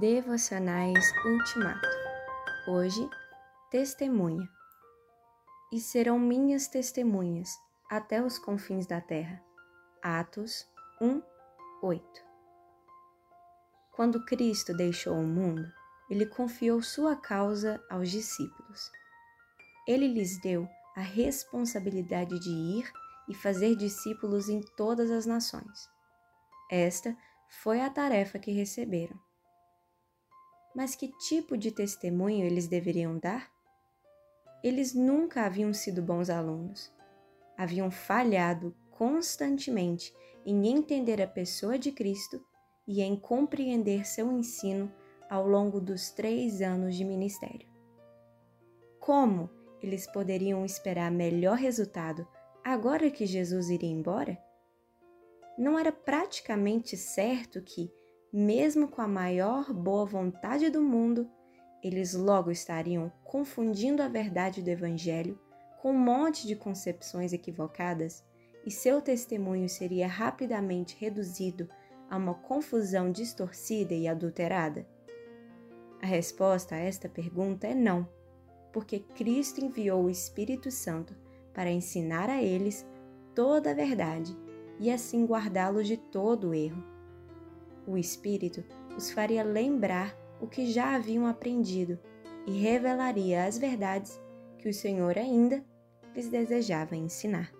Devocionais Ultimato. Hoje, testemunha. E serão minhas testemunhas até os confins da terra. Atos 1, 8. Quando Cristo deixou o mundo, ele confiou sua causa aos discípulos. Ele lhes deu a responsabilidade de ir e fazer discípulos em todas as nações. Esta foi a tarefa que receberam. Mas que tipo de testemunho eles deveriam dar? Eles nunca haviam sido bons alunos. Haviam falhado constantemente em entender a pessoa de Cristo e em compreender seu ensino ao longo dos três anos de ministério. Como eles poderiam esperar melhor resultado agora que Jesus iria embora? Não era praticamente certo que, mesmo com a maior boa vontade do mundo, eles logo estariam confundindo a verdade do Evangelho com um monte de concepções equivocadas e seu testemunho seria rapidamente reduzido a uma confusão distorcida e adulterada? A resposta a esta pergunta é não, porque Cristo enviou o Espírito Santo para ensinar a eles toda a verdade e assim guardá-los de todo o erro. O Espírito os faria lembrar o que já haviam aprendido e revelaria as verdades que o Senhor ainda lhes desejava ensinar.